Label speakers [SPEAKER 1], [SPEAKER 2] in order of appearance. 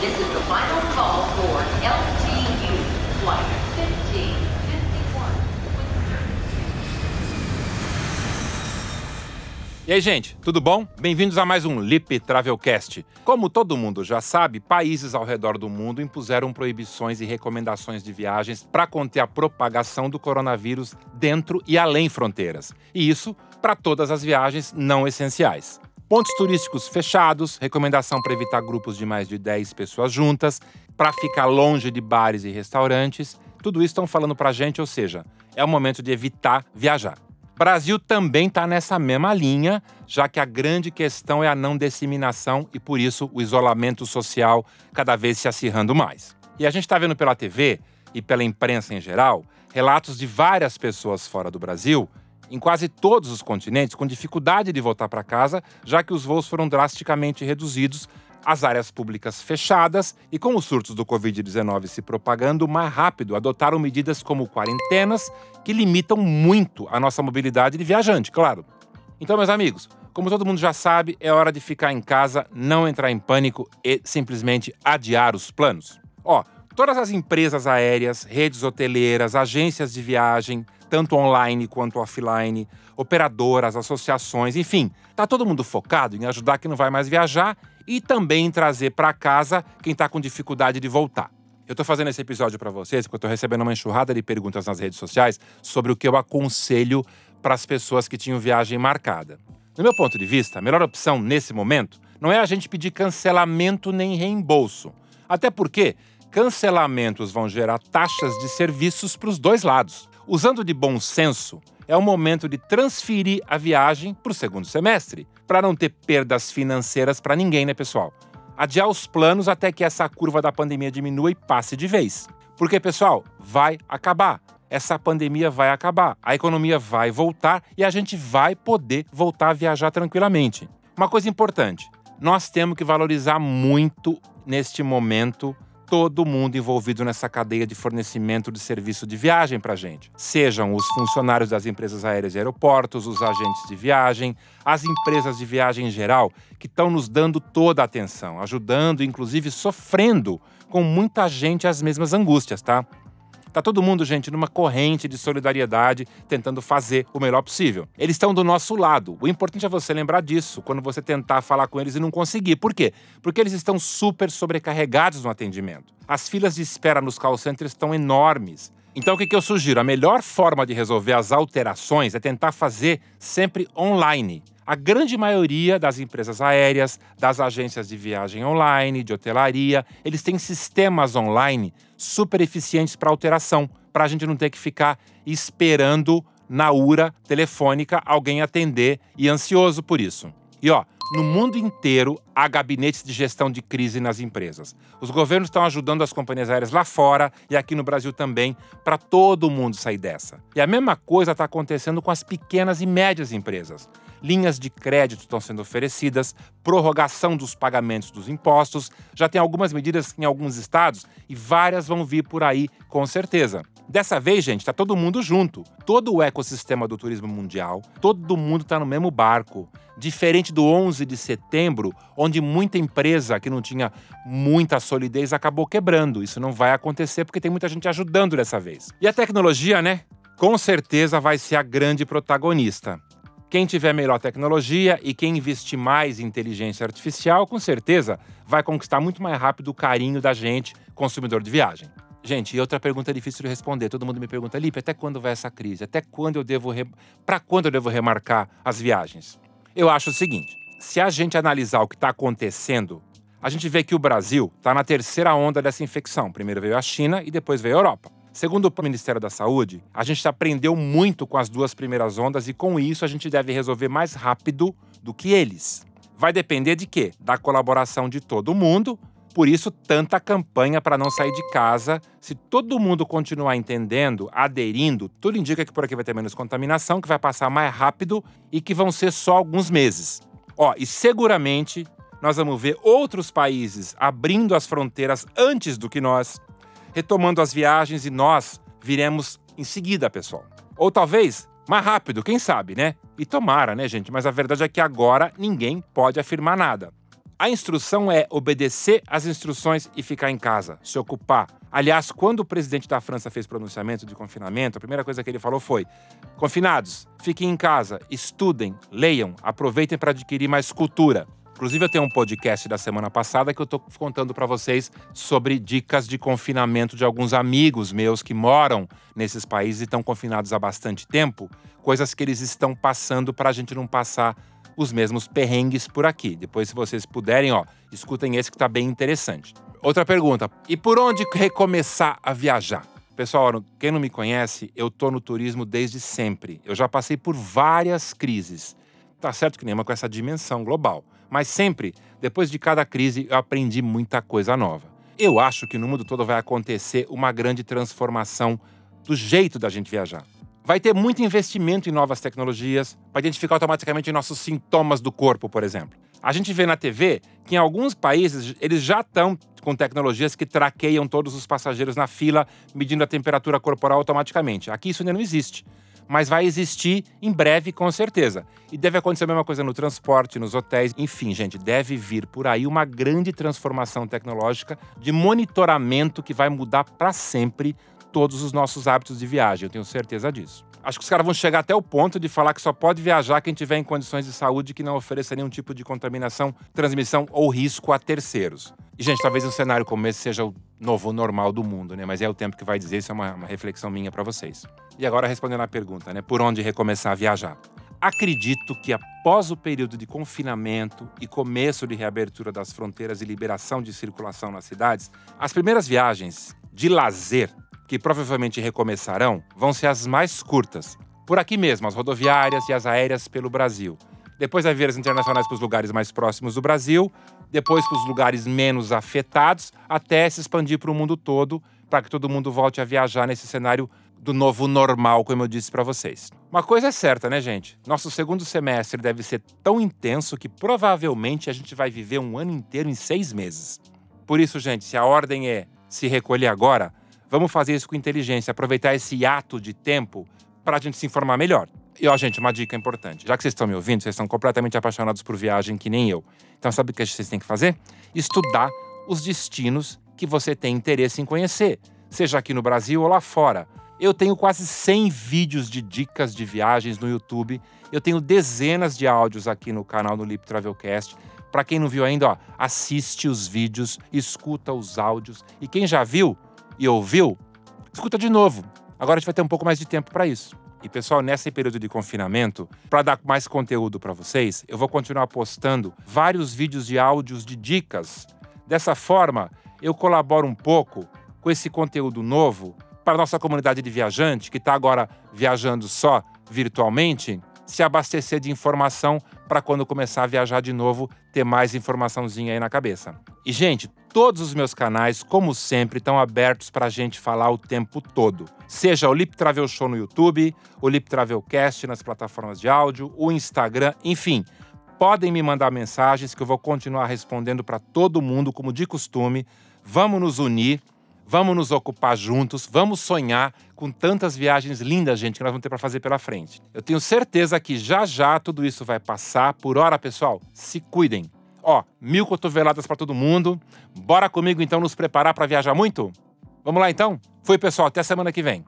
[SPEAKER 1] This is the final call for LTU Flight 1551.
[SPEAKER 2] E aí, gente, tudo bom? Bem-vindos a mais um Lip Travelcast. Como todo mundo já sabe, países ao redor do mundo impuseram proibições e recomendações de viagens para conter a propagação do coronavírus dentro e além fronteiras. E isso para todas as viagens não essenciais. Pontos turísticos fechados, recomendação para evitar grupos de mais de 10 pessoas juntas, para ficar longe de bares e restaurantes. Tudo isso estão falando para a gente, ou seja, é o momento de evitar viajar. Brasil também está nessa mesma linha, já que a grande questão é a não disseminação e, por isso, o isolamento social cada vez se acirrando mais. E a gente está vendo pela TV e pela imprensa em geral relatos de várias pessoas fora do Brasil, em quase todos os continentes, com dificuldade de voltar para casa, já que os voos foram drasticamente reduzidos as áreas públicas fechadas e com os surtos do Covid-19 se propagando mais rápido, adotaram medidas como quarentenas que limitam muito a nossa mobilidade de viajante, claro. Então, meus amigos, como todo mundo já sabe, é hora de ficar em casa, não entrar em pânico e simplesmente adiar os planos. Ó, todas as empresas aéreas, redes hoteleiras, agências de viagem, tanto online quanto offline, operadoras, associações, enfim, tá todo mundo focado em ajudar quem não vai mais viajar e também trazer para casa quem está com dificuldade de voltar. Eu estou fazendo esse episódio para vocês porque eu estou recebendo uma enxurrada de perguntas nas redes sociais sobre o que eu aconselho para as pessoas que tinham viagem marcada. No meu ponto de vista, a melhor opção nesse momento não é a gente pedir cancelamento nem reembolso. Até porque cancelamentos vão gerar taxas de serviços para os dois lados. Usando de bom senso, é o momento de transferir a viagem para o segundo semestre, para não ter perdas financeiras para ninguém, né, pessoal? Adiar os planos até que essa curva da pandemia diminua e passe de vez. Porque, pessoal, vai acabar. Essa pandemia vai acabar, a economia vai voltar e a gente vai poder voltar a viajar tranquilamente. Uma coisa importante: nós temos que valorizar muito neste momento todo mundo envolvido nessa cadeia de fornecimento de serviço de viagem para gente. Sejam os funcionários das empresas aéreas e aeroportos, os agentes de viagem, as empresas de viagem em geral, que estão nos dando toda a atenção, ajudando, inclusive sofrendo com muita gente as mesmas angústias, tá? Tá todo mundo, gente, numa corrente de solidariedade, tentando fazer o melhor possível. Eles estão do nosso lado. O importante é você lembrar disso quando você tentar falar com eles e não conseguir. Por quê? Porque eles estão super sobrecarregados no atendimento. As filas de espera nos call centers estão enormes. Então, o que, eu sugiro? A melhor forma de resolver as alterações é tentar fazer sempre online. A grande maioria das empresas aéreas, das agências de viagem online, de hotelaria, eles têm sistemas online super eficientes para alteração, para a gente não ter que ficar esperando na URA telefônica alguém atender e ansioso por isso. E ó, no mundo inteiro há gabinetes de gestão de crise nas empresas. Os governos estão ajudando as companhias aéreas lá fora e aqui no Brasil também, para todo mundo sair dessa. E a mesma coisa está acontecendo com as pequenas e médias empresas. Linhas de crédito estão sendo oferecidas, prorrogação dos pagamentos dos impostos, já tem algumas medidas em alguns estados e várias vão vir por aí com certeza. Dessa vez, gente, está todo mundo junto. Todo o ecossistema do turismo mundial, todo mundo está no mesmo barco. Diferente do 11 de setembro, onde muita empresa que não tinha muita solidez acabou quebrando. Isso não vai acontecer porque tem muita gente ajudando dessa vez. E a tecnologia, né? Com certeza vai ser a grande protagonista. Quem tiver melhor tecnologia e quem investir mais em inteligência artificial, com certeza vai conquistar muito mais rápido o carinho da gente, consumidor de viagem. Gente, e outra pergunta difícil de responder. Todo mundo me pergunta, Lipe, até quando vai essa crise? Até quando eu devo. Re... Para quando eu devo remarcar as viagens? Eu acho o seguinte: se a gente analisar o que está acontecendo, a gente vê que o Brasil está na terceira onda dessa infecção. Primeiro veio a China e depois veio a Europa. Segundo o Ministério da Saúde, a gente aprendeu muito com as duas primeiras ondas e com isso a gente deve resolver mais rápido do que eles. Vai depender de quê? Da colaboração de todo mundo, por isso, tanta campanha para não sair de casa. Se todo mundo continuar entendendo, aderindo, tudo indica que por aqui vai ter menos contaminação, que vai passar mais rápido e que vão ser só alguns meses. Ó, e seguramente nós vamos ver outros países abrindo as fronteiras antes do que nós, retomando as viagens e nós viremos em seguida, pessoal. Ou talvez mais rápido, quem sabe, né? E tomara, né, gente? Mas a verdade é que agora ninguém pode afirmar nada. A instrução é obedecer às instruções e ficar em casa, se ocupar. Aliás, quando o presidente da França fez pronunciamento de confinamento, a primeira coisa que ele falou foi: confinados, fiquem em casa, estudem, leiam, aproveitem para adquirir mais cultura. Inclusive, eu tenho um podcast da semana passada que eu estou contando para vocês sobre dicas de confinamento de alguns amigos meus que moram nesses países e estão confinados há bastante tempo, coisas que eles estão passando para a gente não passar os mesmos perrengues por aqui. Depois, se vocês puderem, ó, escutem esse que está bem interessante. Outra pergunta: e por onde recomeçar a viajar? Pessoal, quem não me conhece, eu tô no turismo desde sempre. Eu já passei por várias crises. Tá certo que nenhuma com essa dimensão global. Mas sempre, depois de cada crise, eu aprendi muita coisa nova. Eu acho que no mundo todo vai acontecer uma grande transformação do jeito da gente viajar. Vai ter muito investimento em novas tecnologias para identificar automaticamente nossos sintomas do corpo, por exemplo. A gente vê na TV que em alguns países eles já estão com tecnologias que traqueiam todos os passageiros na fila, medindo a temperatura corporal automaticamente. Aqui isso ainda não existe mas vai existir em breve, com certeza. E deve acontecer a mesma coisa no transporte, nos hotéis, enfim, gente, deve vir por aí uma grande transformação tecnológica de monitoramento que vai mudar para sempre todos os nossos hábitos de viagem, eu tenho certeza disso. Acho que os caras vão chegar até o ponto de falar que só pode viajar quem tiver em condições de saúde que não ofereça nenhum tipo de contaminação, transmissão ou risco a terceiros. E, gente, talvez um cenário como esse seja o novo normal do mundo, né? Mas é o tempo que vai dizer, isso é uma, uma reflexão minha para vocês. E agora, respondendo à pergunta, né? Por onde recomeçar a viajar? Acredito que após o período de confinamento e começo de reabertura das fronteiras e liberação de circulação nas cidades, as primeiras viagens de lazer que provavelmente recomeçarão vão ser as mais curtas. Por aqui mesmo, as rodoviárias e as aéreas pelo Brasil. Depois as vias internacionais para os lugares mais próximos do Brasil, depois para os lugares menos afetados, até se expandir para o mundo todo, para que todo mundo volte a viajar nesse cenário do novo normal, como eu disse para vocês. Uma coisa é certa, né, gente? Nosso segundo semestre deve ser tão intenso que provavelmente a gente vai viver um ano inteiro em seis meses. Por isso, gente, se a ordem é se recolher agora, Vamos fazer isso com inteligência, aproveitar esse ato de tempo para a gente se informar melhor. E ó, gente, uma dica importante. Já que vocês estão me ouvindo, vocês estão completamente apaixonados por viagem, que nem eu. Então, sabe o que vocês têm que fazer? Estudar os destinos que você tem interesse em conhecer, seja aqui no Brasil ou lá fora. Eu tenho quase 100 vídeos de dicas de viagens no YouTube. Eu tenho dezenas de áudios aqui no canal do Lip Travelcast. Para quem não viu ainda, ó, assiste os vídeos, escuta os áudios. E quem já viu, e ouviu, escuta de novo. Agora a gente vai ter um pouco mais de tempo para isso. E pessoal, nesse período de confinamento, para dar mais conteúdo para vocês, eu vou continuar postando vários vídeos de áudios de dicas. Dessa forma, eu colaboro um pouco com esse conteúdo novo para nossa comunidade de viajante que está agora viajando só virtualmente se abastecer de informação para quando começar a viajar de novo, ter mais informaçãozinha aí na cabeça. E, gente, todos os meus canais, como sempre, estão abertos para a gente falar o tempo todo. Seja o Lip Travel Show no YouTube, o Lip Travelcast nas plataformas de áudio, o Instagram, enfim. Podem me mandar mensagens que eu vou continuar respondendo para todo mundo, como de costume. Vamos nos unir Vamos nos ocupar juntos, vamos sonhar com tantas viagens lindas, gente, que nós vamos ter para fazer pela frente. Eu tenho certeza que já já tudo isso vai passar. Por hora, pessoal, se cuidem. Ó, mil cotoveladas para todo mundo. Bora comigo então nos preparar para viajar muito? Vamos lá então? Foi, pessoal, até semana que vem.